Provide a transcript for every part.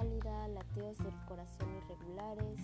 pálida, lateos del corazón irregulares,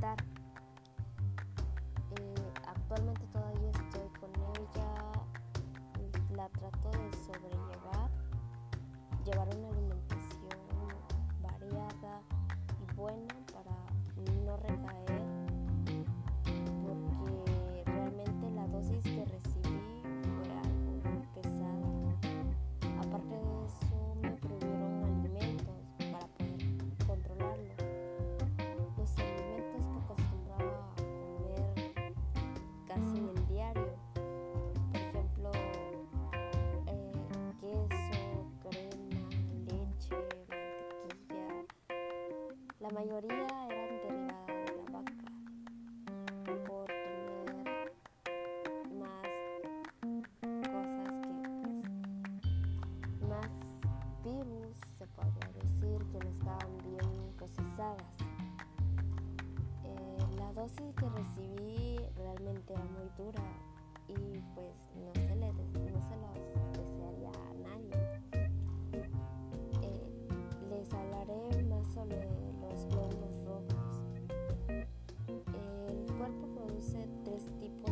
Eh, actualmente todavía estoy con ella, la trato de sobrellevar, llevar una alimentación La mayoría eran derivadas de la vaca por tener más cosas que pues, más virus se podría decir que no estaban bien procesadas. Eh, la dosis que recibí realmente era muy dura y pues este tipo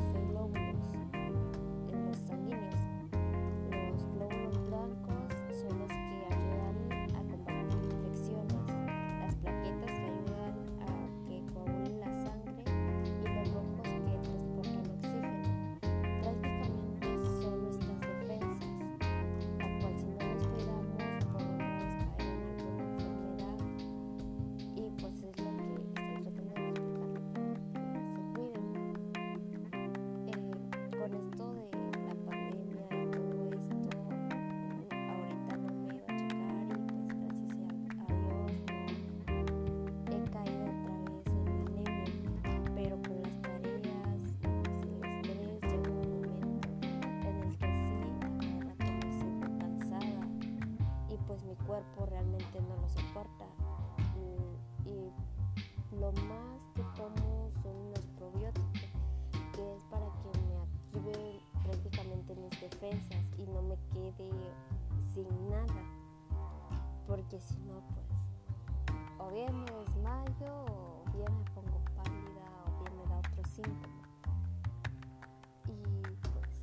realmente no lo soporta. Y, lo más que tomo son unos probióticos, que es para que me active prácticamente mis defensas y no me quede sin nada. Porque si no, pues, o bien me desmayo, o bien me pongo pálida, o bien me da otro síntoma. Y pues,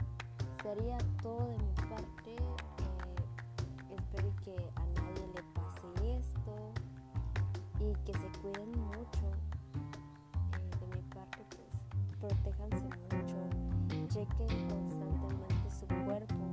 sería todo de mi parte. Eh, espero que y que se cuiden mucho. Eh, de mi parte, pues protéjanse mucho, chequen constantemente su cuerpo.